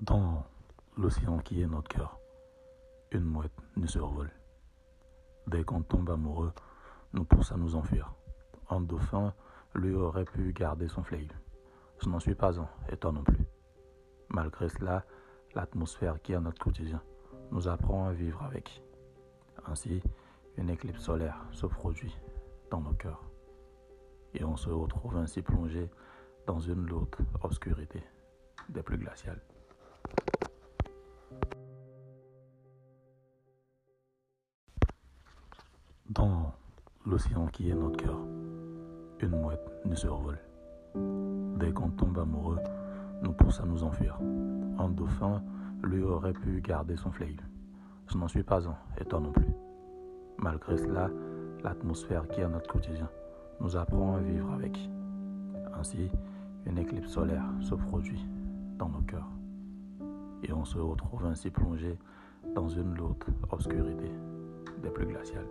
Dans l'océan qui est notre cœur, une mouette nous survole. Dès qu'on tombe amoureux, nous pousse à nous enfuir. Un dauphin, lui, aurait pu garder son flegme. Je n'en suis pas un, et toi non plus. Malgré cela, l'atmosphère qui est notre quotidien nous apprend à vivre avec. Ainsi, une éclipse solaire se produit dans nos cœurs. Et on se retrouve ainsi plongé dans une lourde obscurité des plus glaciales. Dans l'océan qui est notre cœur, une mouette nous survole. Dès qu'on tombe amoureux, nous pousse à nous enfuir. Un dauphin, lui, aurait pu garder son flegme. Je n'en suis pas un, et toi non plus. Malgré cela, l'atmosphère qui est notre quotidien nous apprend à vivre avec. Ainsi, une éclipse solaire se produit dans nos cœurs. Et on se retrouve ainsi plongé dans une lourde obscurité des plus glaciales.